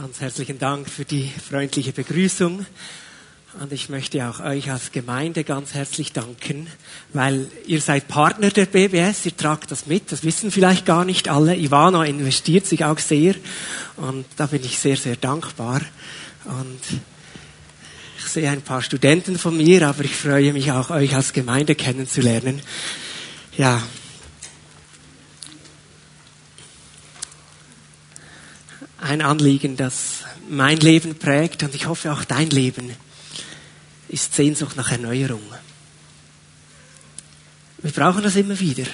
Ganz herzlichen Dank für die freundliche Begrüßung. Und ich möchte auch euch als Gemeinde ganz herzlich danken, weil ihr seid Partner der BBS, ihr tragt das mit, das wissen vielleicht gar nicht alle. Ivana investiert sich auch sehr und da bin ich sehr, sehr dankbar. Und ich sehe ein paar Studenten von mir, aber ich freue mich auch, euch als Gemeinde kennenzulernen. Ja, ein Anliegen, das mein Leben prägt und ich hoffe auch dein Leben, ist Sehnsucht nach Erneuerung. Wir brauchen das immer wieder.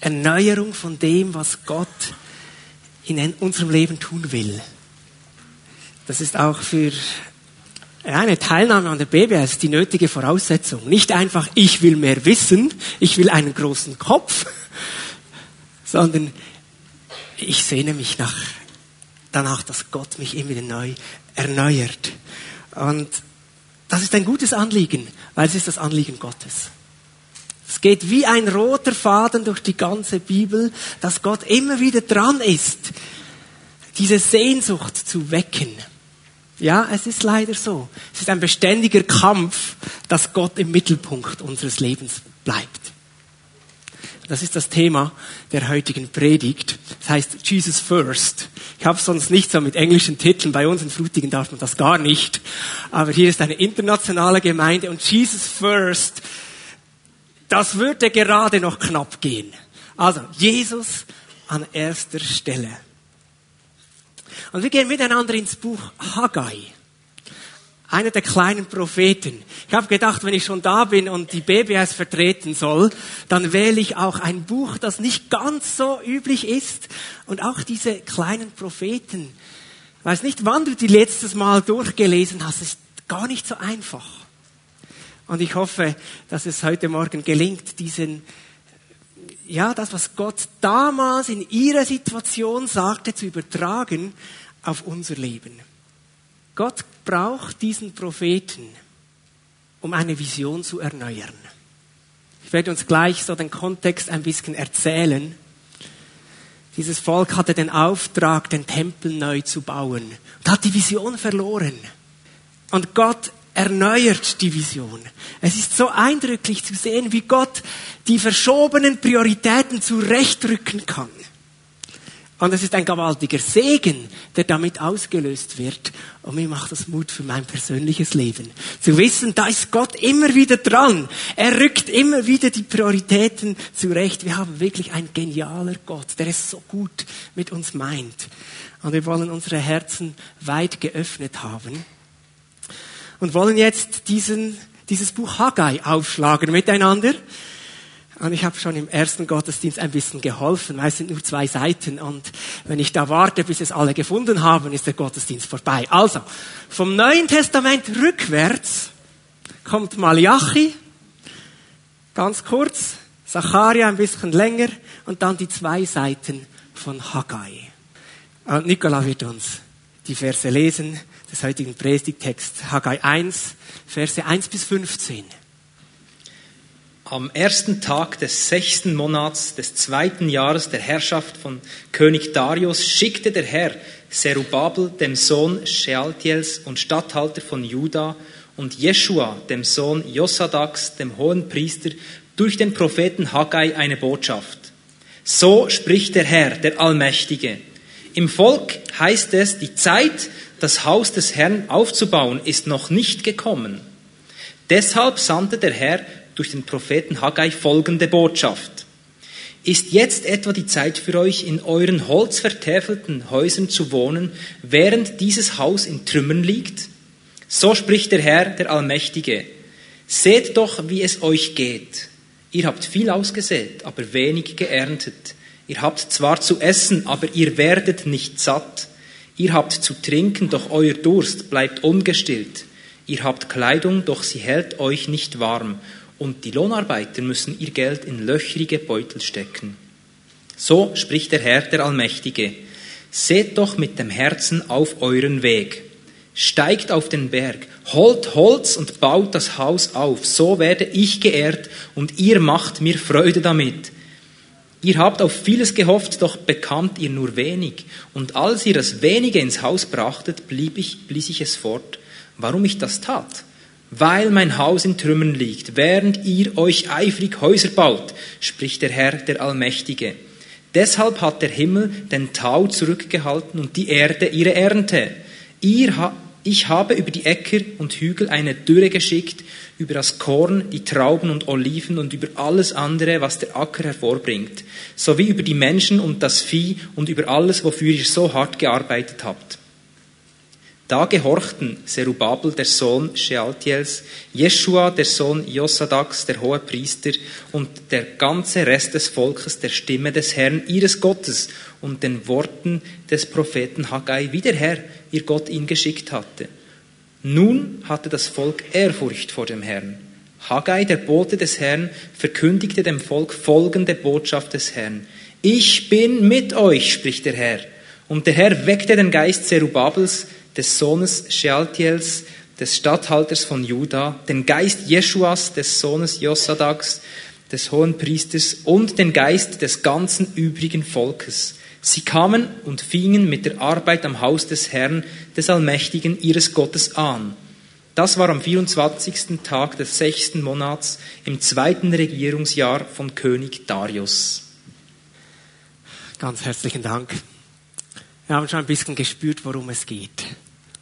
Erneuerung von dem, was Gott in unserem Leben tun will. Das ist auch für eine Teilnahme an der BBS die nötige Voraussetzung. Nicht einfach, ich will mehr wissen, ich will einen großen Kopf, sondern ich sehne mich nach danach, dass Gott mich immer wieder neu erneuert. Und das ist ein gutes Anliegen, weil es ist das Anliegen Gottes. Es geht wie ein roter Faden durch die ganze Bibel, dass Gott immer wieder dran ist, diese Sehnsucht zu wecken. Ja, es ist leider so. Es ist ein beständiger Kampf, dass Gott im Mittelpunkt unseres Lebens bleibt. Das ist das Thema der heutigen Predigt. Das heißt Jesus First. Ich habe sonst nicht so mit englischen Titeln. Bei uns in Frutigen darf man das gar nicht. Aber hier ist eine internationale Gemeinde und Jesus First, das würde gerade noch knapp gehen. Also Jesus an erster Stelle. Und wir gehen miteinander ins Buch Haggai einer der kleinen Propheten. Ich habe gedacht, wenn ich schon da bin und die BBS vertreten soll, dann wähle ich auch ein Buch, das nicht ganz so üblich ist. Und auch diese kleinen Propheten. Ich weiß nicht, wann du die letztes Mal durchgelesen hast, ist gar nicht so einfach. Und ich hoffe, dass es heute Morgen gelingt, diesen, ja, das, was Gott damals in ihrer Situation sagte, zu übertragen auf unser Leben. Gott braucht diesen Propheten, um eine Vision zu erneuern. Ich werde uns gleich so den Kontext ein bisschen erzählen. Dieses Volk hatte den Auftrag, den Tempel neu zu bauen und hat die Vision verloren. Und Gott erneuert die Vision. Es ist so eindrücklich zu sehen, wie Gott die verschobenen Prioritäten zurechtrücken kann. Und es ist ein gewaltiger Segen, der damit ausgelöst wird. Und mir macht das Mut für mein persönliches Leben. Zu wissen, da ist Gott immer wieder dran. Er rückt immer wieder die Prioritäten zurecht. Wir haben wirklich einen genialer Gott, der es so gut mit uns meint. Und wir wollen unsere Herzen weit geöffnet haben. Und wollen jetzt diesen, dieses Buch Haggai aufschlagen miteinander. Und ich habe schon im ersten Gottesdienst ein bisschen geholfen, weil es sind nur zwei Seiten. Und wenn ich da warte, bis es alle gefunden haben, ist der Gottesdienst vorbei. Also, vom Neuen Testament rückwärts kommt Malachi, ganz kurz, Zacharia ein bisschen länger und dann die zwei Seiten von Haggai. Und Nikola wird uns die Verse lesen des heutigen Predigtext Haggai 1, Verse 1 bis 15. Am ersten Tag des sechsten Monats des zweiten Jahres der Herrschaft von König Darius schickte der Herr Zerubabel, dem Sohn Shealtiels und Statthalter von Juda, und Jeschua, dem Sohn Josadaks, dem hohen Priester, durch den Propheten Haggai eine Botschaft. So spricht der Herr, der Allmächtige. Im Volk heißt es, die Zeit, das Haus des Herrn aufzubauen, ist noch nicht gekommen. Deshalb sandte der Herr durch den Propheten Haggai folgende Botschaft. Ist jetzt etwa die Zeit für euch, in euren holzvertäfelten Häusern zu wohnen, während dieses Haus in Trümmern liegt? So spricht der Herr, der Allmächtige. Seht doch, wie es euch geht. Ihr habt viel ausgesät, aber wenig geerntet. Ihr habt zwar zu essen, aber ihr werdet nicht satt. Ihr habt zu trinken, doch euer Durst bleibt ungestillt. Ihr habt Kleidung, doch sie hält euch nicht warm und die Lohnarbeiter müssen ihr Geld in löchrige Beutel stecken. So spricht der Herr, der Allmächtige. Seht doch mit dem Herzen auf euren Weg. Steigt auf den Berg, holt Holz und baut das Haus auf. So werde ich geehrt und ihr macht mir Freude damit. Ihr habt auf vieles gehofft, doch bekamt ihr nur wenig. Und als ihr das wenige ins Haus brachtet, blieb ich, blies ich es fort. Warum ich das tat? Weil mein Haus in Trümmern liegt, während ihr euch eifrig Häuser baut, spricht der Herr, der Allmächtige. Deshalb hat der Himmel den Tau zurückgehalten und die Erde ihre Ernte. Ihr, ich habe über die Äcker und Hügel eine Dürre geschickt, über das Korn, die Trauben und Oliven und über alles andere, was der Acker hervorbringt, sowie über die Menschen und das Vieh und über alles, wofür ihr so hart gearbeitet habt. Da gehorchten Zerubabel, der Sohn Shealtiels, Jeschua, der Sohn Josadaks, der hohe Priester, und der ganze Rest des Volkes der Stimme des Herrn, ihres Gottes, und den Worten des Propheten Haggai, wie der Herr, ihr Gott, ihn geschickt hatte. Nun hatte das Volk Ehrfurcht vor dem Herrn. Haggai, der Bote des Herrn, verkündigte dem Volk folgende Botschaft des Herrn. Ich bin mit euch, spricht der Herr. Und der Herr weckte den Geist Zerubabels, des Sohnes Shealtiels, des Statthalters von Juda, den Geist Jeschuas, des Sohnes Josadaks, des hohen Priesters und den Geist des ganzen übrigen Volkes. Sie kamen und fingen mit der Arbeit am Haus des Herrn, des Allmächtigen, ihres Gottes an. Das war am 24. Tag des sechsten Monats im zweiten Regierungsjahr von König Darius. Ganz herzlichen Dank. Wir haben schon ein bisschen gespürt, worum es geht.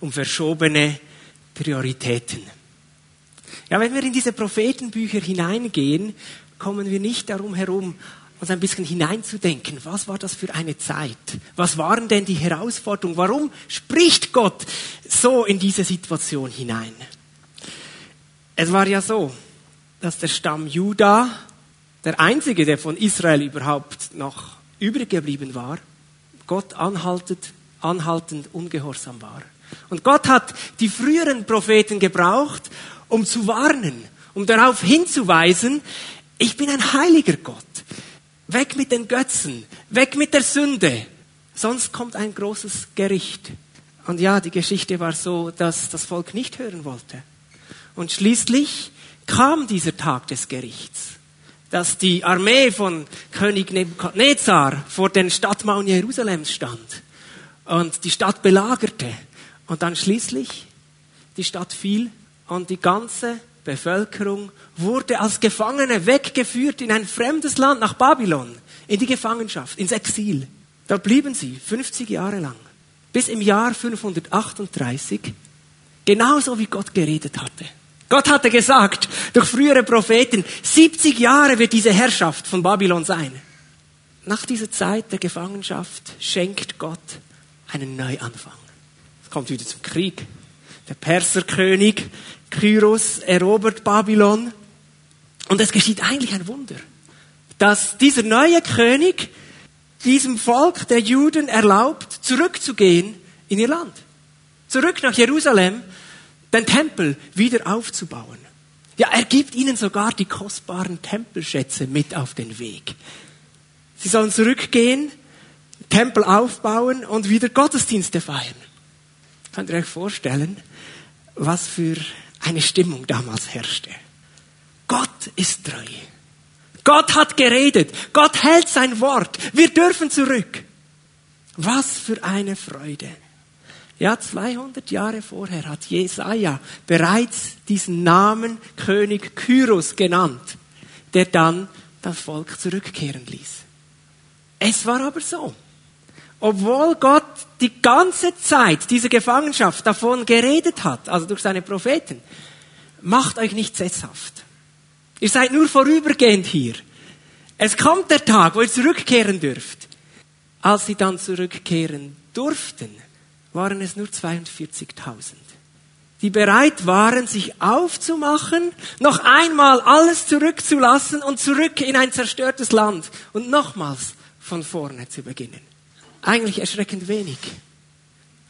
Um verschobene Prioritäten. Ja, wenn wir in diese Prophetenbücher hineingehen, kommen wir nicht darum herum, uns ein bisschen hineinzudenken. Was war das für eine Zeit? Was waren denn die Herausforderungen? Warum spricht Gott so in diese Situation hinein? Es war ja so, dass der Stamm Juda, der einzige, der von Israel überhaupt noch übrig geblieben war, Gott anhaltend, anhaltend ungehorsam war. Und Gott hat die früheren Propheten gebraucht, um zu warnen, um darauf hinzuweisen, ich bin ein heiliger Gott. Weg mit den Götzen, weg mit der Sünde, sonst kommt ein großes Gericht. Und ja, die Geschichte war so, dass das Volk nicht hören wollte. Und schließlich kam dieser Tag des Gerichts, dass die Armee von König Nebukadnezar vor den Stadtmauern Jerusalems stand und die Stadt belagerte. Und dann schließlich die Stadt fiel und die ganze Bevölkerung wurde als Gefangene weggeführt in ein fremdes Land nach Babylon, in die Gefangenschaft, ins Exil. Da blieben sie 50 Jahre lang, bis im Jahr 538, genauso wie Gott geredet hatte. Gott hatte gesagt, durch frühere Propheten, 70 Jahre wird diese Herrschaft von Babylon sein. Nach dieser Zeit der Gefangenschaft schenkt Gott einen Neuanfang. Kommt wieder zum Krieg. Der Perserkönig Kyros erobert Babylon. Und es geschieht eigentlich ein Wunder, dass dieser neue König diesem Volk der Juden erlaubt, zurückzugehen in ihr Land. Zurück nach Jerusalem, den Tempel wieder aufzubauen. Ja, er gibt ihnen sogar die kostbaren Tempelschätze mit auf den Weg. Sie sollen zurückgehen, Tempel aufbauen und wieder Gottesdienste feiern. Könnt ihr euch vorstellen, was für eine Stimmung damals herrschte. Gott ist treu. Gott hat geredet. Gott hält sein Wort. Wir dürfen zurück. Was für eine Freude. Ja, 200 Jahre vorher hat Jesaja bereits diesen Namen König Kyros genannt, der dann das Volk zurückkehren ließ. Es war aber so. Obwohl Gott die ganze Zeit diese Gefangenschaft davon geredet hat, also durch seine Propheten, macht euch nicht sesshaft. Ihr seid nur vorübergehend hier. Es kommt der Tag, wo ihr zurückkehren dürft. Als sie dann zurückkehren durften, waren es nur 42.000, die bereit waren, sich aufzumachen, noch einmal alles zurückzulassen und zurück in ein zerstörtes Land und nochmals von vorne zu beginnen. Eigentlich erschreckend wenig.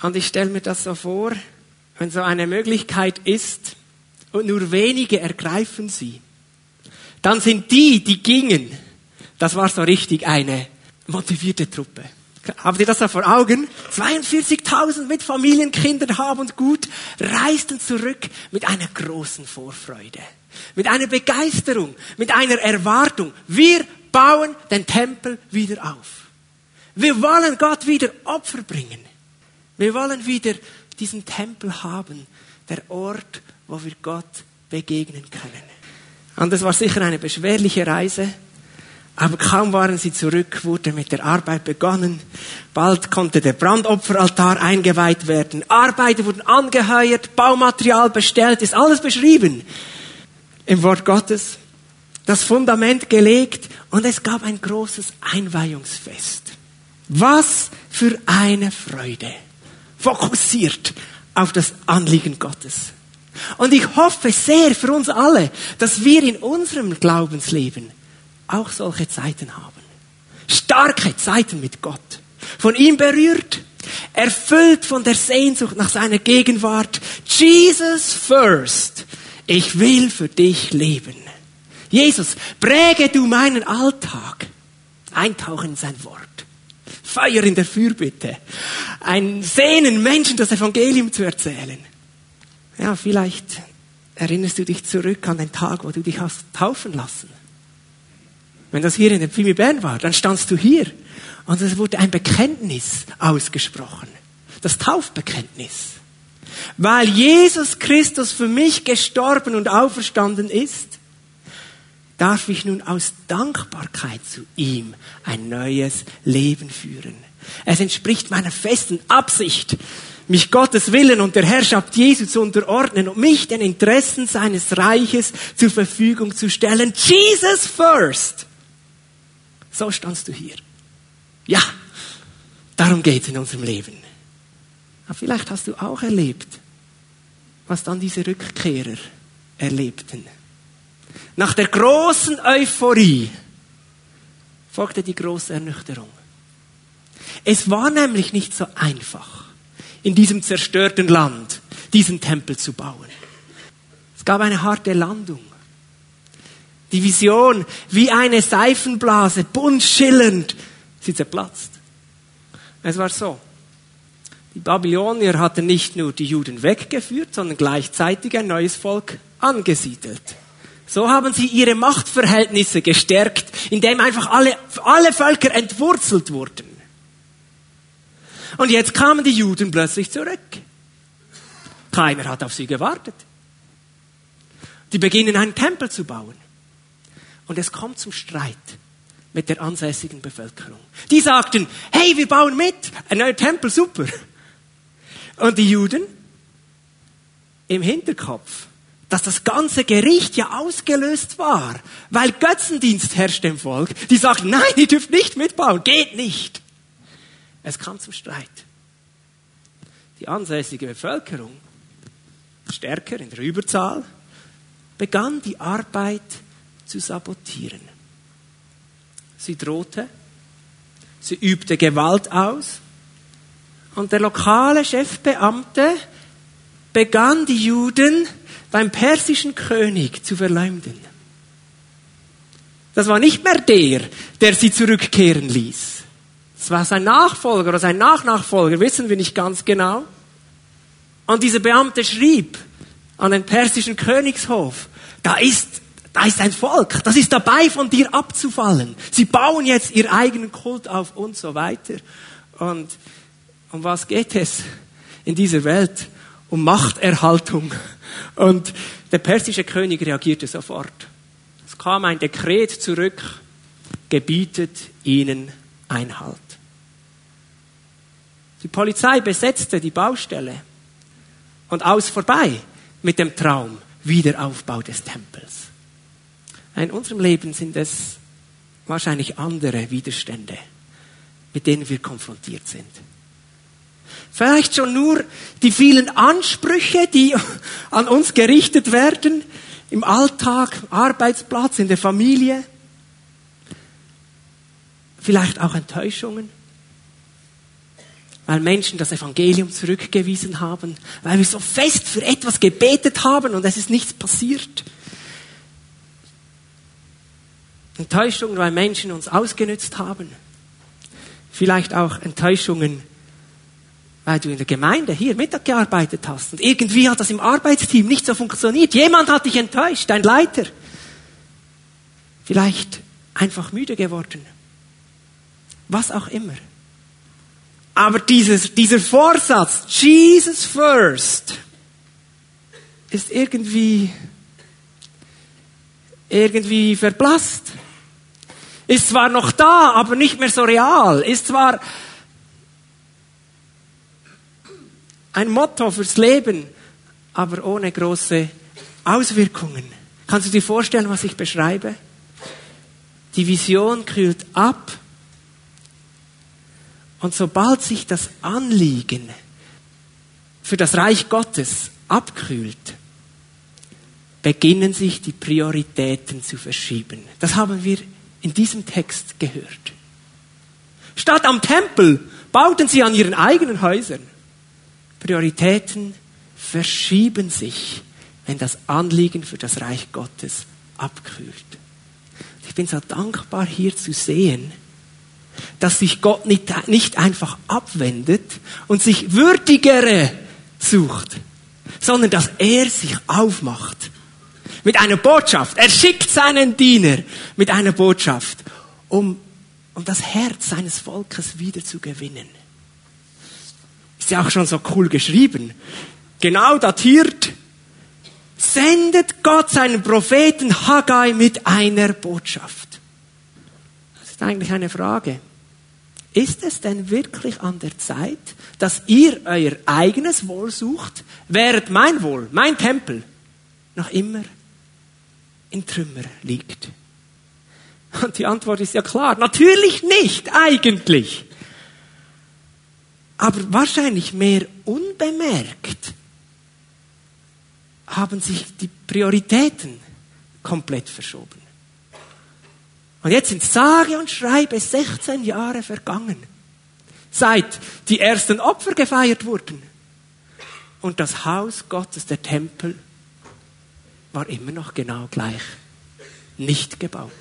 Und ich stelle mir das so vor, wenn so eine Möglichkeit ist und nur wenige ergreifen sie, dann sind die, die gingen, das war so richtig eine motivierte Truppe. Habt ihr das da vor Augen? 42.000 mit Familien, Kindern, Hab und Gut reisten zurück mit einer großen Vorfreude, mit einer Begeisterung, mit einer Erwartung. Wir bauen den Tempel wieder auf. Wir wollen Gott wieder Opfer bringen. Wir wollen wieder diesen Tempel haben, der Ort, wo wir Gott begegnen können. Und das war sicher eine beschwerliche Reise, aber kaum waren sie zurück, wurde mit der Arbeit begonnen. Bald konnte der Brandopferaltar eingeweiht werden. Arbeiter wurden angeheuert, Baumaterial bestellt, ist alles beschrieben im Wort Gottes. Das Fundament gelegt und es gab ein großes Einweihungsfest. Was für eine Freude. Fokussiert auf das Anliegen Gottes. Und ich hoffe sehr für uns alle, dass wir in unserem Glaubensleben auch solche Zeiten haben. Starke Zeiten mit Gott. Von ihm berührt, erfüllt von der Sehnsucht nach seiner Gegenwart. Jesus first. Ich will für dich leben. Jesus, präge du meinen Alltag. Eintauchen in sein Wort. Feuer in der Fürbitte. Ein Sehnen, Menschen das Evangelium zu erzählen. Ja, vielleicht erinnerst du dich zurück an den Tag, wo du dich hast taufen lassen. Wenn das hier in der Pfimi Bern war, dann standst du hier und es wurde ein Bekenntnis ausgesprochen. Das Taufbekenntnis. Weil Jesus Christus für mich gestorben und auferstanden ist, darf ich nun aus Dankbarkeit zu ihm ein neues Leben führen. Es entspricht meiner festen Absicht, mich Gottes Willen und der Herrschaft Jesu zu unterordnen und mich den Interessen seines Reiches zur Verfügung zu stellen. Jesus first. So standst du hier. Ja, darum geht es in unserem Leben. Aber vielleicht hast du auch erlebt, was dann diese Rückkehrer erlebten. Nach der großen Euphorie folgte die große Ernüchterung. Es war nämlich nicht so einfach, in diesem zerstörten Land diesen Tempel zu bauen. Es gab eine harte Landung. Die Vision wie eine Seifenblase, bunt schillernd, sie zerplatzt. Es war so. Die Babylonier hatten nicht nur die Juden weggeführt, sondern gleichzeitig ein neues Volk angesiedelt. So haben sie ihre Machtverhältnisse gestärkt, indem einfach alle, alle Völker entwurzelt wurden. Und jetzt kamen die Juden plötzlich zurück. Keiner hat auf sie gewartet. Die beginnen einen Tempel zu bauen. Und es kommt zum Streit mit der ansässigen Bevölkerung. Die sagten, hey, wir bauen mit, ein neuer Tempel, super. Und die Juden im Hinterkopf, dass das ganze Gericht ja ausgelöst war, weil Götzendienst herrscht im Volk. Die sagten, nein, ihr dürft nicht mitbauen, geht nicht. Es kam zum Streit. Die ansässige Bevölkerung, stärker in der Überzahl, begann die Arbeit zu sabotieren. Sie drohte, sie übte Gewalt aus und der lokale Chefbeamte begann die Juden beim persischen König zu verleumden. Das war nicht mehr der, der sie zurückkehren ließ. Es war sein Nachfolger oder sein Nachnachfolger, wissen wir nicht ganz genau. Und dieser Beamte schrieb an den persischen Königshof, da ist da ist ein Volk, das ist dabei, von dir abzufallen. Sie bauen jetzt ihren eigenen Kult auf und so weiter. Und um was geht es in dieser Welt? Um Machterhaltung. Und der persische König reagierte sofort. Es kam ein Dekret zurück, gebietet ihnen Einhalt. Die Polizei besetzte die Baustelle und aus vorbei mit dem Traum Wiederaufbau des Tempels. In unserem Leben sind es wahrscheinlich andere Widerstände, mit denen wir konfrontiert sind. Vielleicht schon nur die vielen Ansprüche, die an uns gerichtet werden, im Alltag, Arbeitsplatz, in der Familie. Vielleicht auch Enttäuschungen, weil Menschen das Evangelium zurückgewiesen haben, weil wir so fest für etwas gebetet haben und es ist nichts passiert. Enttäuschungen, weil Menschen uns ausgenützt haben. Vielleicht auch Enttäuschungen, weil du in der Gemeinde hier Mittag gearbeitet hast und irgendwie hat das im Arbeitsteam nicht so funktioniert. Jemand hat dich enttäuscht, dein Leiter. Vielleicht einfach müde geworden. Was auch immer. Aber dieses, dieser Vorsatz, Jesus first, ist irgendwie, irgendwie verblasst. Ist zwar noch da, aber nicht mehr so real. Ist zwar ein Motto fürs Leben, aber ohne große Auswirkungen. Kannst du dir vorstellen, was ich beschreibe? Die Vision kühlt ab und sobald sich das Anliegen für das Reich Gottes abkühlt, beginnen sich die Prioritäten zu verschieben. Das haben wir in diesem Text gehört. Statt am Tempel bauten sie an ihren eigenen Häusern. Prioritäten verschieben sich, wenn das Anliegen für das Reich Gottes abkühlt. Ich bin so dankbar hier zu sehen, dass sich Gott nicht, nicht einfach abwendet und sich würdigere sucht, sondern dass er sich aufmacht mit einer Botschaft. Er schickt seinen Diener mit einer Botschaft, um, um das Herz seines Volkes wieder zu gewinnen. Ist ja auch schon so cool geschrieben. Genau datiert. Sendet Gott seinen Propheten Haggai mit einer Botschaft. Das ist eigentlich eine Frage. Ist es denn wirklich an der Zeit, dass ihr euer eigenes Wohl sucht, während mein Wohl, mein Tempel, noch immer in Trümmer liegt? Und die Antwort ist ja klar, natürlich nicht, eigentlich. Aber wahrscheinlich mehr unbemerkt haben sich die Prioritäten komplett verschoben. Und jetzt sind sage und schreibe 16 Jahre vergangen, seit die ersten Opfer gefeiert wurden. Und das Haus Gottes, der Tempel, war immer noch genau gleich nicht gebaut.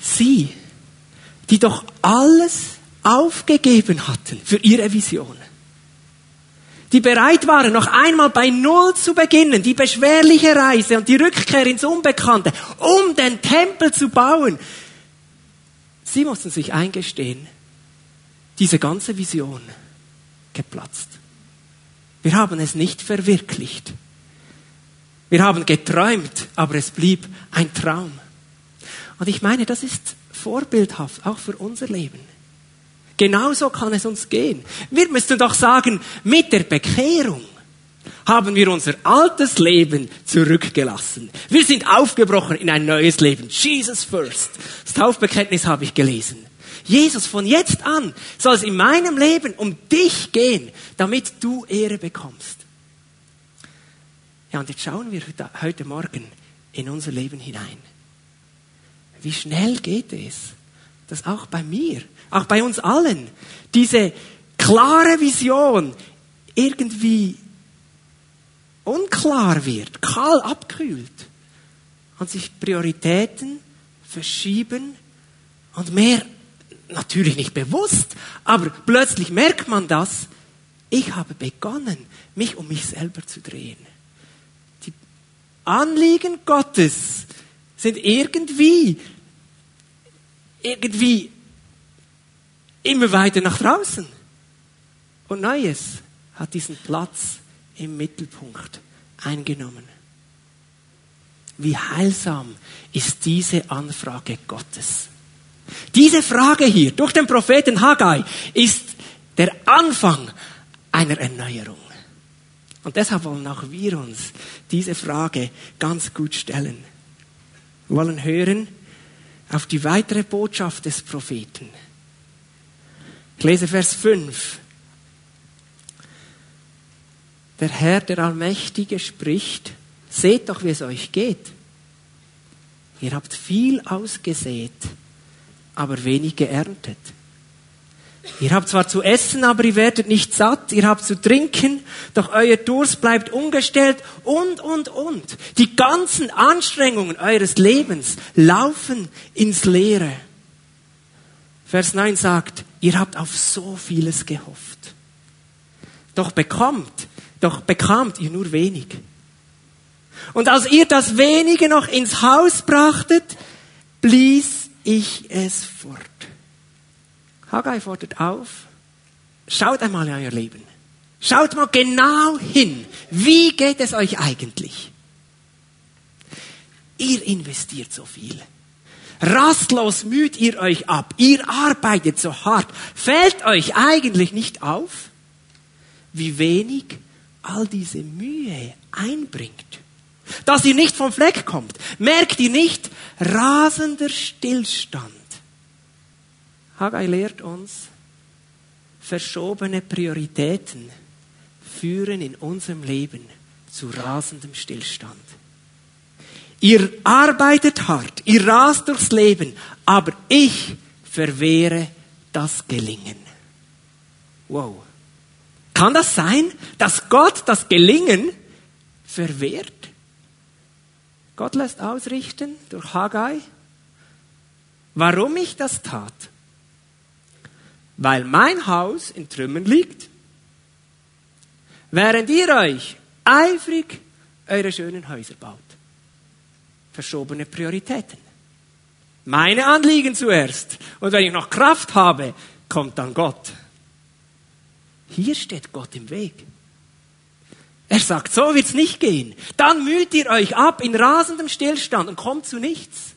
Sie, die doch alles aufgegeben hatten für ihre Vision, die bereit waren, noch einmal bei Null zu beginnen, die beschwerliche Reise und die Rückkehr ins Unbekannte, um den Tempel zu bauen. Sie mussten sich eingestehen, diese ganze Vision geplatzt. Wir haben es nicht verwirklicht. Wir haben geträumt, aber es blieb ein Traum. Und ich meine, das ist vorbildhaft, auch für unser Leben. Genauso kann es uns gehen. Wir müssten doch sagen, mit der Bekehrung haben wir unser altes Leben zurückgelassen. Wir sind aufgebrochen in ein neues Leben. Jesus first. Das Taufbekenntnis habe ich gelesen. Jesus, von jetzt an soll es in meinem Leben um dich gehen, damit du Ehre bekommst. Ja, und jetzt schauen wir heute Morgen in unser Leben hinein. Wie schnell geht es, dass auch bei mir auch bei uns allen, diese klare Vision irgendwie unklar wird, kahl abkühlt und sich Prioritäten verschieben und mehr, natürlich nicht bewusst, aber plötzlich merkt man das, ich habe begonnen, mich um mich selber zu drehen. Die Anliegen Gottes sind irgendwie, irgendwie immer weiter nach draußen. Und Neues hat diesen Platz im Mittelpunkt eingenommen. Wie heilsam ist diese Anfrage Gottes? Diese Frage hier durch den Propheten Haggai ist der Anfang einer Erneuerung. Und deshalb wollen auch wir uns diese Frage ganz gut stellen. Wir wollen hören auf die weitere Botschaft des Propheten. Ich lese Vers 5. Der Herr, der Allmächtige, spricht, seht doch, wie es euch geht. Ihr habt viel ausgesät, aber wenig geerntet. Ihr habt zwar zu essen, aber ihr werdet nicht satt. Ihr habt zu trinken, doch euer Durst bleibt ungestellt und, und, und. Die ganzen Anstrengungen eures Lebens laufen ins Leere. Vers 9 sagt, ihr habt auf so vieles gehofft. Doch bekommt, doch bekamt ihr nur wenig. Und als ihr das wenige noch ins Haus brachtet, blies ich es fort. Haggai fordert auf, schaut einmal in euer Leben. Schaut mal genau hin. Wie geht es euch eigentlich? Ihr investiert so viel. Rastlos müht ihr euch ab. Ihr arbeitet so hart. Fällt euch eigentlich nicht auf, wie wenig all diese Mühe einbringt? Dass ihr nicht vom Fleck kommt. Merkt ihr nicht rasender Stillstand? Haggai lehrt uns, verschobene Prioritäten führen in unserem Leben zu rasendem Stillstand. Ihr arbeitet hart, ihr rast durchs Leben, aber ich verwehre das Gelingen. Wow. Kann das sein, dass Gott das Gelingen verwehrt? Gott lässt ausrichten durch Haggai, warum ich das tat. Weil mein Haus in Trümmern liegt, während ihr euch eifrig eure schönen Häuser baut verschobene Prioritäten. Meine Anliegen zuerst. Und wenn ich noch Kraft habe, kommt dann Gott. Hier steht Gott im Weg. Er sagt, so wird's nicht gehen. Dann müht ihr euch ab in rasendem Stillstand und kommt zu nichts.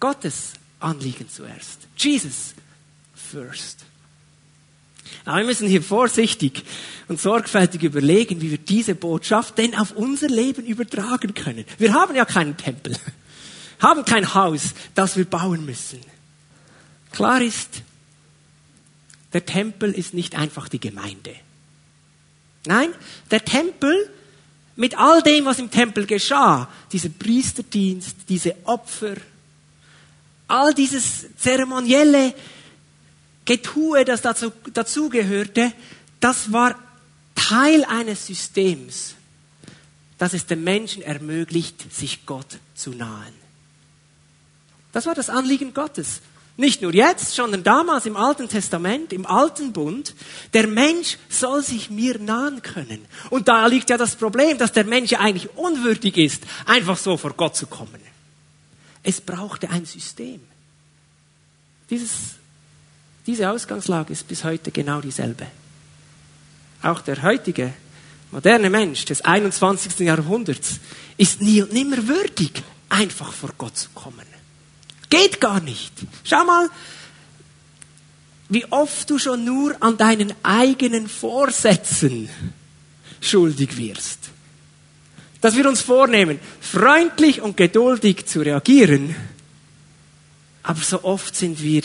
Gottes Anliegen zuerst. Jesus first. Aber wir müssen hier vorsichtig und sorgfältig überlegen, wie wir diese Botschaft denn auf unser Leben übertragen können. Wir haben ja keinen Tempel, haben kein Haus, das wir bauen müssen. Klar ist, der Tempel ist nicht einfach die Gemeinde. Nein, der Tempel mit all dem, was im Tempel geschah, dieser Priesterdienst, diese Opfer, all dieses zeremonielle Getue, das dazu, dazugehörte, das war Teil eines Systems, das es dem Menschen ermöglicht, sich Gott zu nahen. Das war das Anliegen Gottes. Nicht nur jetzt, sondern damals im Alten Testament, im Alten Bund. Der Mensch soll sich mir nahen können. Und da liegt ja das Problem, dass der Mensch ja eigentlich unwürdig ist, einfach so vor Gott zu kommen. Es brauchte ein System. Dieses diese Ausgangslage ist bis heute genau dieselbe. Auch der heutige moderne Mensch des 21. Jahrhunderts ist nie und nimmer würdig, einfach vor Gott zu kommen. Geht gar nicht. Schau mal, wie oft du schon nur an deinen eigenen Vorsätzen schuldig wirst. Dass wir uns vornehmen, freundlich und geduldig zu reagieren, aber so oft sind wir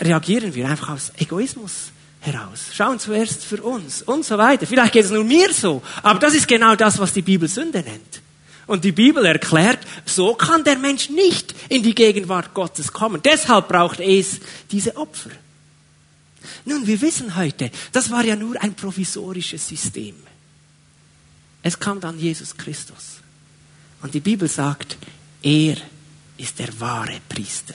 reagieren wir einfach aus Egoismus heraus. Schauen zuerst für uns und so weiter. Vielleicht geht es nur mir so, aber das ist genau das, was die Bibel Sünde nennt. Und die Bibel erklärt, so kann der Mensch nicht in die Gegenwart Gottes kommen. Deshalb braucht es diese Opfer. Nun, wir wissen heute, das war ja nur ein provisorisches System. Es kam dann Jesus Christus. Und die Bibel sagt, er ist der wahre Priester.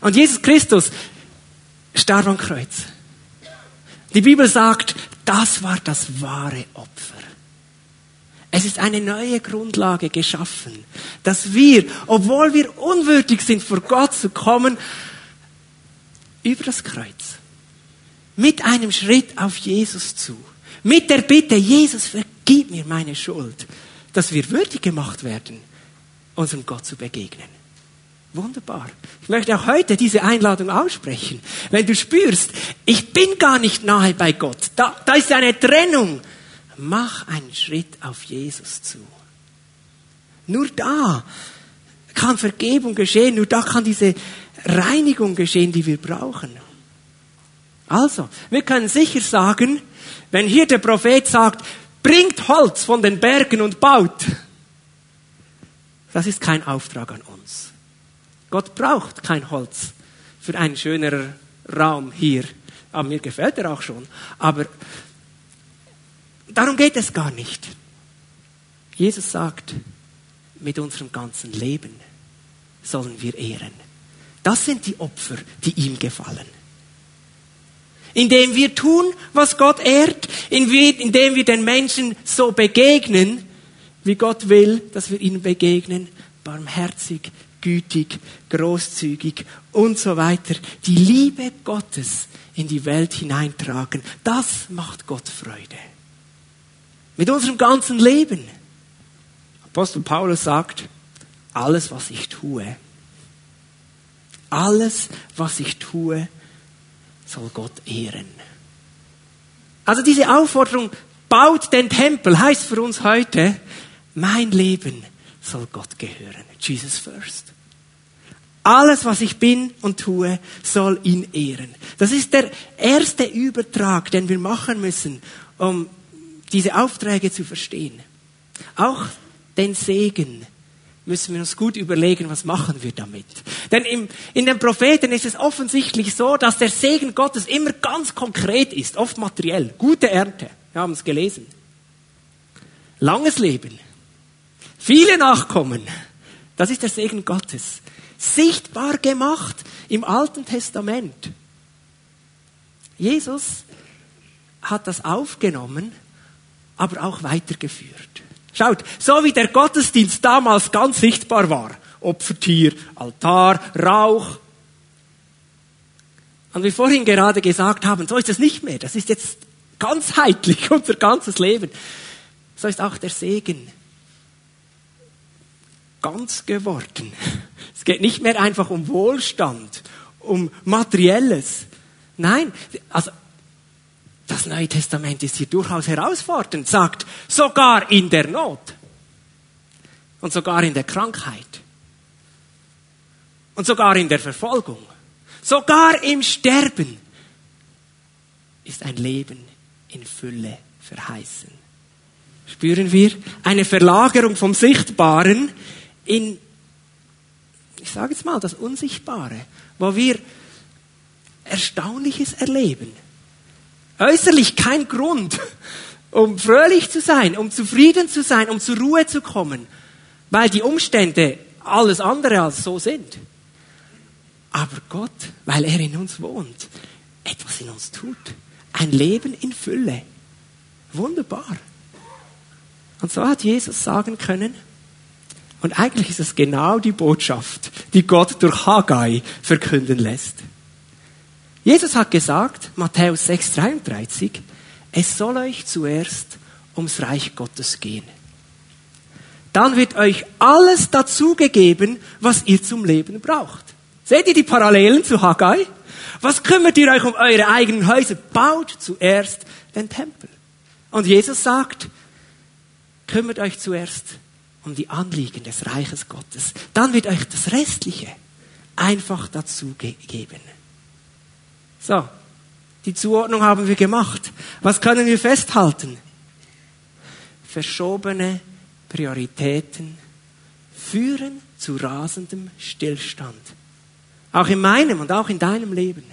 Und Jesus Christus starb am Kreuz. Die Bibel sagt, das war das wahre Opfer. Es ist eine neue Grundlage geschaffen, dass wir, obwohl wir unwürdig sind, vor Gott zu kommen, über das Kreuz, mit einem Schritt auf Jesus zu, mit der Bitte, Jesus, vergib mir meine Schuld, dass wir würdig gemacht werden, unserem Gott zu begegnen. Wunderbar. Ich möchte auch heute diese Einladung aussprechen. Wenn du spürst, ich bin gar nicht nahe bei Gott, da, da ist eine Trennung, mach einen Schritt auf Jesus zu. Nur da kann Vergebung geschehen, nur da kann diese Reinigung geschehen, die wir brauchen. Also, wir können sicher sagen, wenn hier der Prophet sagt, bringt Holz von den Bergen und baut, das ist kein Auftrag an uns. Gott braucht kein Holz für einen schöneren Raum hier. Aber mir gefällt er auch schon. Aber darum geht es gar nicht. Jesus sagt, mit unserem ganzen Leben sollen wir ehren. Das sind die Opfer, die ihm gefallen. Indem wir tun, was Gott ehrt, indem wir den Menschen so begegnen, wie Gott will, dass wir ihnen begegnen, barmherzig, gütig, großzügig und so weiter. Die Liebe Gottes in die Welt hineintragen. Das macht Gott Freude. Mit unserem ganzen Leben. Apostel Paulus sagt, alles, was ich tue, alles, was ich tue, soll Gott ehren. Also diese Aufforderung, baut den Tempel, heißt für uns heute, mein Leben soll Gott gehören. Jesus first. Alles, was ich bin und tue, soll ihn ehren. Das ist der erste Übertrag, den wir machen müssen, um diese Aufträge zu verstehen. Auch den Segen müssen wir uns gut überlegen, was machen wir damit. Denn im, in den Propheten ist es offensichtlich so, dass der Segen Gottes immer ganz konkret ist, oft materiell. Gute Ernte, wir haben es gelesen. Langes Leben, viele Nachkommen, das ist der Segen Gottes. Sichtbar gemacht im Alten Testament. Jesus hat das aufgenommen, aber auch weitergeführt. Schaut, so wie der Gottesdienst damals ganz sichtbar war, Opfertier, Altar, Rauch, und wir vorhin gerade gesagt haben, so ist es nicht mehr. Das ist jetzt ganzheitlich unser ganzes Leben. So ist auch der Segen ganz geworden. Es geht nicht mehr einfach um Wohlstand, um Materielles. Nein, also das Neue Testament ist hier durchaus herausfordernd, sagt sogar in der Not und sogar in der Krankheit und sogar in der Verfolgung, sogar im Sterben ist ein Leben in Fülle verheißen. Spüren wir eine Verlagerung vom Sichtbaren in, ich sage jetzt mal, das Unsichtbare, wo wir Erstaunliches erleben äußerlich kein Grund, um fröhlich zu sein, um zufrieden zu sein, um zur Ruhe zu kommen, weil die Umstände alles andere als so sind. Aber Gott, weil er in uns wohnt, etwas in uns tut. Ein Leben in Fülle. Wunderbar. Und so hat Jesus sagen können, und eigentlich ist es genau die Botschaft, die Gott durch Haggai verkünden lässt. Jesus hat gesagt, Matthäus 6,33, es soll euch zuerst ums Reich Gottes gehen. Dann wird euch alles dazugegeben, was ihr zum Leben braucht. Seht ihr die Parallelen zu Haggai? Was kümmert ihr euch um eure eigenen Häuser? Baut zuerst den Tempel. Und Jesus sagt, kümmert euch zuerst um die Anliegen des Reiches Gottes. Dann wird euch das Restliche einfach dazugegeben. So, die Zuordnung haben wir gemacht. Was können wir festhalten? Verschobene Prioritäten führen zu rasendem Stillstand. Auch in meinem und auch in deinem Leben.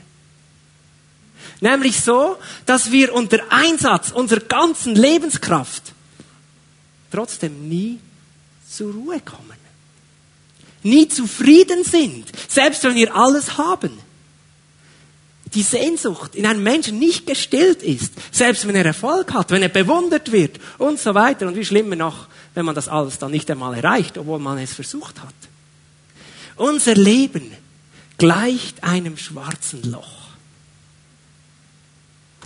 Nämlich so, dass wir unter Einsatz unserer ganzen Lebenskraft trotzdem nie zur Ruhe kommen. Nie zufrieden sind, selbst wenn wir alles haben die Sehnsucht in einem Menschen nicht gestillt ist, selbst wenn er Erfolg hat, wenn er bewundert wird und so weiter. Und wie schlimmer noch, wenn man das alles dann nicht einmal erreicht, obwohl man es versucht hat. Unser Leben gleicht einem schwarzen Loch.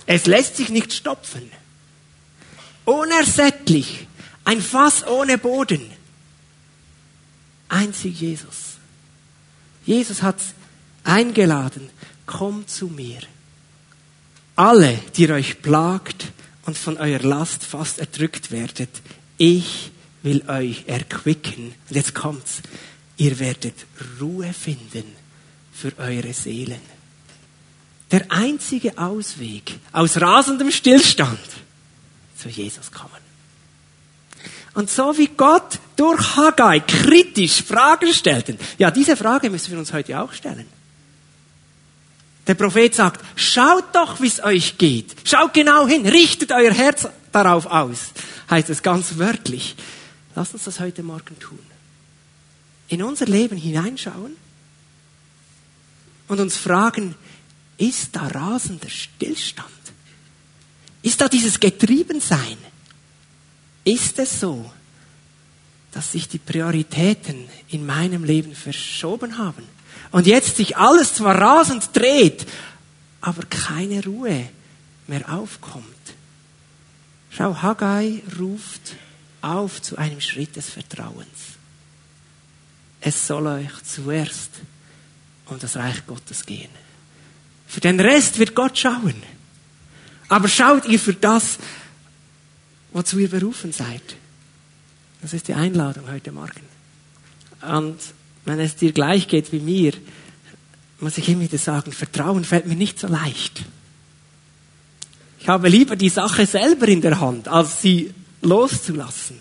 Es lässt sich nicht stopfen. Unersättlich. Ein Fass ohne Boden. Einzig Jesus. Jesus hat eingeladen, kommt zu mir. Alle, die euch plagt und von eurer Last fast erdrückt werdet, ich will euch erquicken. Und jetzt kommt's. Ihr werdet Ruhe finden für eure Seelen. Der einzige Ausweg aus rasendem Stillstand zu Jesus kommen. Und so wie Gott durch Haggai kritisch Fragen stellten, ja, diese Frage müssen wir uns heute auch stellen. Der Prophet sagt, schaut doch, wie es euch geht. Schaut genau hin, richtet euer Herz darauf aus. Heißt es ganz wörtlich. Lasst uns das heute Morgen tun. In unser Leben hineinschauen und uns fragen, ist da rasender Stillstand? Ist da dieses Getriebensein? Ist es so, dass sich die Prioritäten in meinem Leben verschoben haben. Und jetzt sich alles zwar rasend dreht, aber keine Ruhe mehr aufkommt. Schau, Haggai ruft auf zu einem Schritt des Vertrauens. Es soll euch zuerst um das Reich Gottes gehen. Für den Rest wird Gott schauen. Aber schaut ihr für das, wozu ihr berufen seid. Das ist die Einladung heute Morgen. Und wenn es dir gleich geht wie mir, muss ich immer wieder sagen, Vertrauen fällt mir nicht so leicht. Ich habe lieber die Sache selber in der Hand, als sie loszulassen.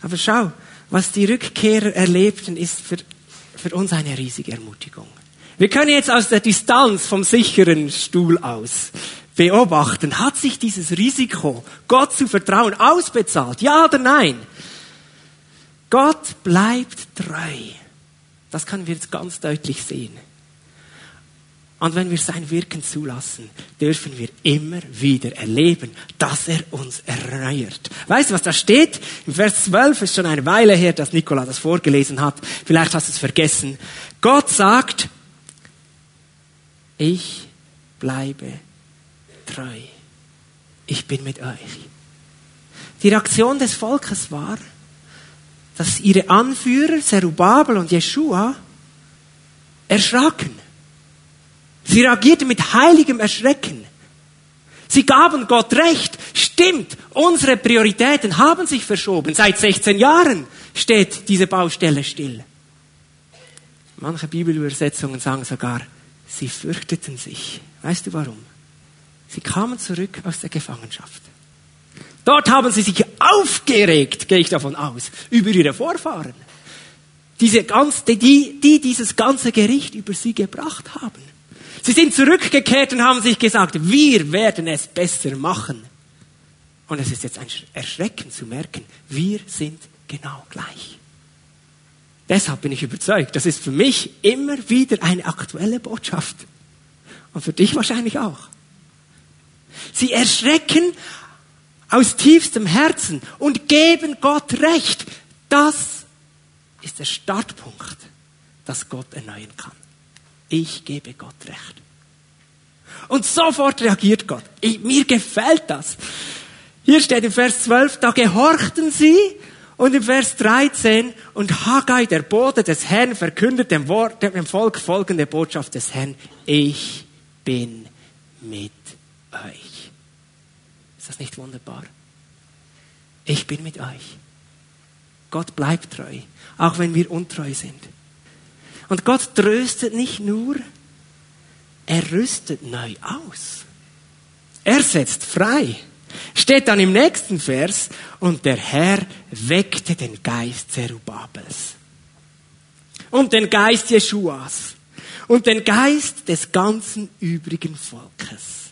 Aber schau, was die Rückkehrer erlebten, ist für, für uns eine riesige Ermutigung. Wir können jetzt aus der Distanz vom sicheren Stuhl aus beobachten, hat sich dieses Risiko, Gott zu vertrauen, ausbezahlt? Ja oder nein? Gott bleibt treu. Das können wir jetzt ganz deutlich sehen. Und wenn wir sein Wirken zulassen, dürfen wir immer wieder erleben, dass er uns erneuert. Weißt du, was da steht? Im Vers 12 ist schon eine Weile her, dass Nikola das vorgelesen hat. Vielleicht hast du es vergessen. Gott sagt, ich bleibe treu. Ich bin mit euch. Die Reaktion des Volkes war, dass ihre Anführer, Zerubabel und Jeshua, erschraken. Sie reagierten mit heiligem Erschrecken. Sie gaben Gott recht. Stimmt, unsere Prioritäten haben sich verschoben. Seit 16 Jahren steht diese Baustelle still. Manche Bibelübersetzungen sagen sogar, sie fürchteten sich. Weißt du warum? Sie kamen zurück aus der Gefangenschaft. Dort haben sie sich aufgeregt, gehe ich davon aus, über ihre Vorfahren. Diese ganz, die, die dieses ganze Gericht über sie gebracht haben. Sie sind zurückgekehrt und haben sich gesagt, wir werden es besser machen. Und es ist jetzt ein Erschrecken zu merken, wir sind genau gleich. Deshalb bin ich überzeugt, das ist für mich immer wieder eine aktuelle Botschaft. Und für dich wahrscheinlich auch. Sie erschrecken aus tiefstem Herzen und geben Gott Recht. Das ist der Startpunkt, dass Gott erneuern kann. Ich gebe Gott Recht. Und sofort reagiert Gott. Ich, mir gefällt das. Hier steht im Vers 12, da gehorchten sie und im Vers 13, und Haggai, der Bote des Herrn, verkündet dem, Wort, dem Volk folgende Botschaft des Herrn. Ich bin mit euch. Ist das nicht wunderbar? Ich bin mit euch. Gott bleibt treu, auch wenn wir untreu sind. Und Gott tröstet nicht nur, er rüstet neu aus. Er setzt frei. Steht dann im nächsten Vers, und der Herr weckte den Geist Zerubabels und den Geist Jeschuas und den Geist des ganzen übrigen Volkes.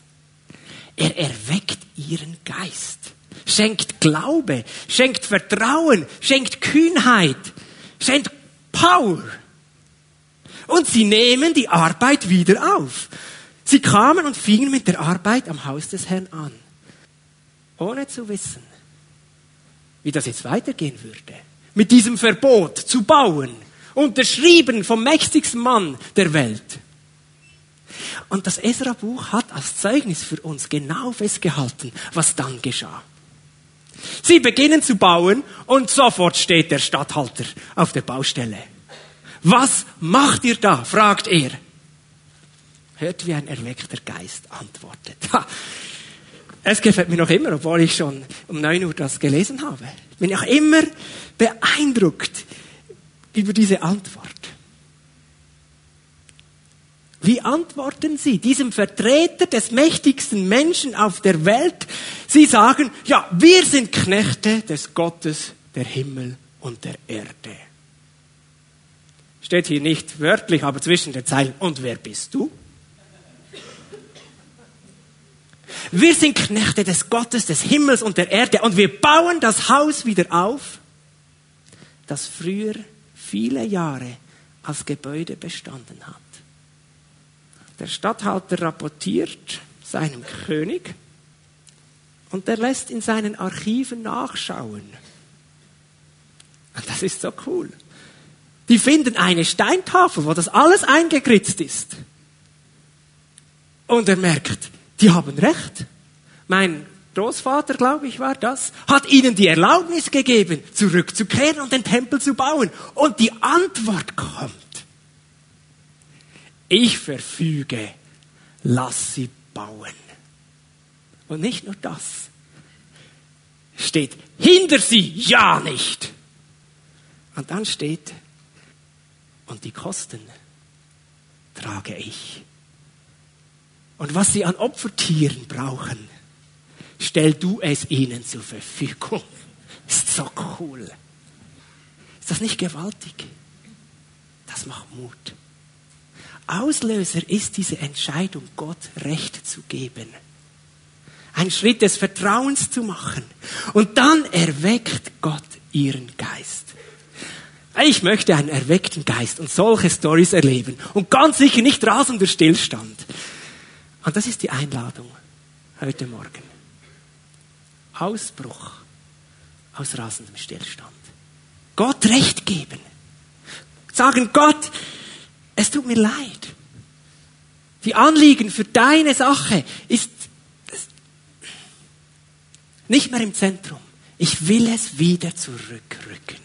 Er erweckt ihren Geist, schenkt Glaube, schenkt Vertrauen, schenkt Kühnheit, schenkt Power. Und sie nehmen die Arbeit wieder auf. Sie kamen und fingen mit der Arbeit am Haus des Herrn an, ohne zu wissen, wie das jetzt weitergehen würde. Mit diesem Verbot zu bauen, unterschrieben vom mächtigsten Mann der Welt. Und das Esra-Buch hat als Zeugnis für uns genau festgehalten, was dann geschah. Sie beginnen zu bauen und sofort steht der Statthalter auf der Baustelle. Was macht ihr da? fragt er. Hört wie ein erweckter Geist antwortet. Es gefällt mir noch immer, obwohl ich schon um 9 Uhr das gelesen habe. Bin auch immer beeindruckt über diese Antwort. Wie antworten Sie diesem Vertreter des mächtigsten Menschen auf der Welt? Sie sagen, ja, wir sind Knechte des Gottes der Himmel und der Erde. Steht hier nicht wörtlich, aber zwischen den Zeilen. Und wer bist du? Wir sind Knechte des Gottes, des Himmels und der Erde und wir bauen das Haus wieder auf, das früher viele Jahre als Gebäude bestanden hat. Der Statthalter rapportiert seinem König und er lässt in seinen Archiven nachschauen. Und das ist so cool. Die finden eine Steintafel, wo das alles eingekritzt ist. Und er merkt, die haben recht. Mein Großvater, glaube ich, war das, hat ihnen die Erlaubnis gegeben, zurückzukehren und den Tempel zu bauen. Und die Antwort kommt. Ich verfüge, lass sie bauen. Und nicht nur das. Steht, hinter sie ja nicht. Und dann steht, und die Kosten trage ich. Und was sie an Opfertieren brauchen, stell du es ihnen zur Verfügung. Ist so cool. Ist das nicht gewaltig? Das macht Mut. Auslöser ist diese Entscheidung, Gott Recht zu geben. Ein Schritt des Vertrauens zu machen. Und dann erweckt Gott ihren Geist. Ich möchte einen erweckten Geist und solche Stories erleben. Und ganz sicher nicht rasender Stillstand. Und das ist die Einladung heute Morgen. Ausbruch aus rasendem Stillstand. Gott Recht geben. Sagen, Gott, es tut mir leid. Die Anliegen für deine Sache ist nicht mehr im Zentrum. Ich will es wieder zurückrücken.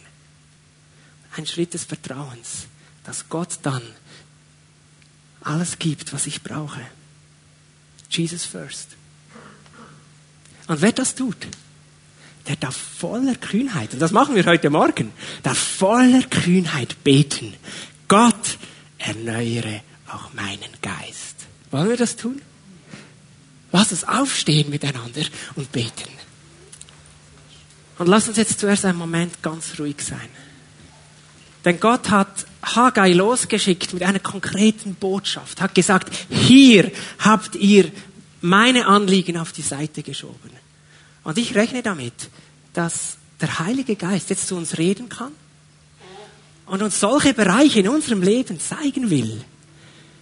Ein Schritt des Vertrauens, dass Gott dann alles gibt, was ich brauche. Jesus first. Und wer das tut, der darf voller Kühnheit, und das machen wir heute Morgen, darf voller Kühnheit beten. Gott, erneuere auch meinen Geist. Wollen wir das tun? Lass uns aufstehen miteinander und beten. Und lass uns jetzt zuerst einen Moment ganz ruhig sein. Denn Gott hat Haggai losgeschickt mit einer konkreten Botschaft, hat gesagt, hier habt ihr meine Anliegen auf die Seite geschoben. Und ich rechne damit, dass der Heilige Geist jetzt zu uns reden kann und uns solche Bereiche in unserem Leben zeigen will.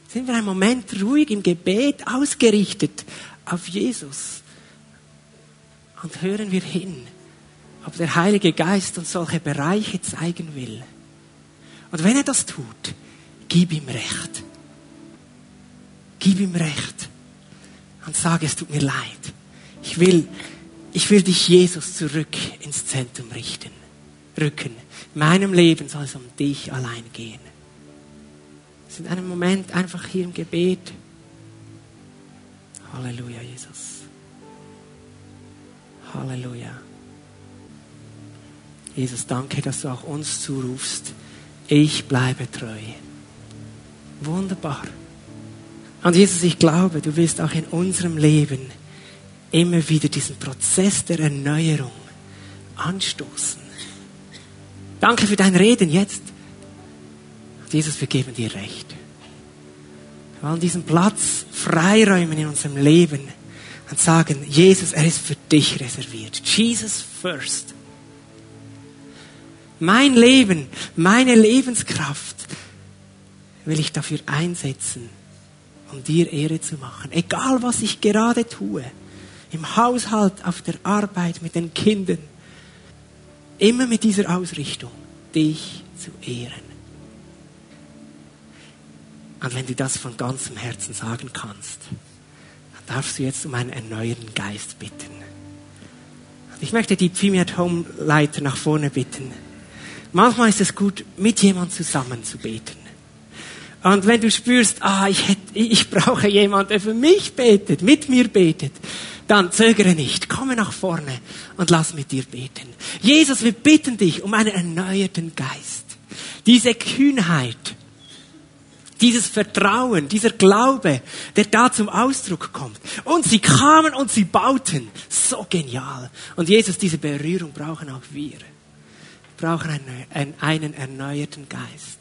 Sind wir einen Moment ruhig im Gebet ausgerichtet auf Jesus und hören wir hin, ob der Heilige Geist uns solche Bereiche zeigen will. Und wenn er das tut, gib ihm Recht. Gib ihm Recht und sage, es tut mir leid. Ich will, ich will dich, Jesus, zurück ins Zentrum richten, rücken. In meinem Leben soll es um dich allein gehen. Es ist einen Moment einfach hier im Gebet. Halleluja, Jesus. Halleluja. Jesus, danke, dass du auch uns zurufst. Ich bleibe treu. Wunderbar. Und Jesus, ich glaube, du willst auch in unserem Leben immer wieder diesen Prozess der Erneuerung anstoßen. Danke für dein Reden jetzt. Jesus, wir geben dir recht. Wir wollen diesen Platz freiräumen in unserem Leben und sagen, Jesus, er ist für dich reserviert. Jesus first. Mein Leben, meine Lebenskraft will ich dafür einsetzen, um dir Ehre zu machen. Egal, was ich gerade tue. Im Haushalt, auf der Arbeit, mit den Kindern. Immer mit dieser Ausrichtung, dich zu ehren. Und wenn du das von ganzem Herzen sagen kannst, dann darfst du jetzt um einen erneuerten Geist bitten. Ich möchte die Pfimi at Home Leiter nach vorne bitten. Manchmal ist es gut, mit jemandem zusammen zu beten. Und wenn du spürst, ah, ich, hätte, ich brauche jemanden, der für mich betet, mit mir betet, dann zögere nicht, komme nach vorne und lass mit dir beten. Jesus, wir bitten dich um einen erneuerten Geist. Diese Kühnheit, dieses Vertrauen, dieser Glaube, der da zum Ausdruck kommt. Und sie kamen und sie bauten. So genial. Und Jesus, diese Berührung brauchen auch wir. Wir brauchen einen, einen erneuerten Geist.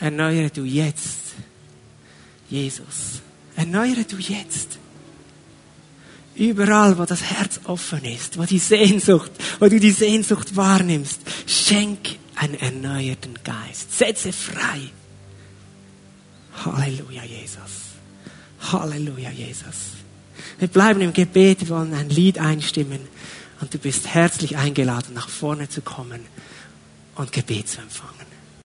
Erneuere du jetzt, Jesus. Erneuere du jetzt. Überall, wo das Herz offen ist, wo die Sehnsucht, wo du die Sehnsucht wahrnimmst, schenk einen erneuerten Geist. Setze frei. Halleluja, Jesus. Halleluja, Jesus. Wir bleiben im Gebet, wir wollen ein Lied einstimmen Und du bist herzlich eingeladen, nach vorne zu kommen und Gebet zu empfangen.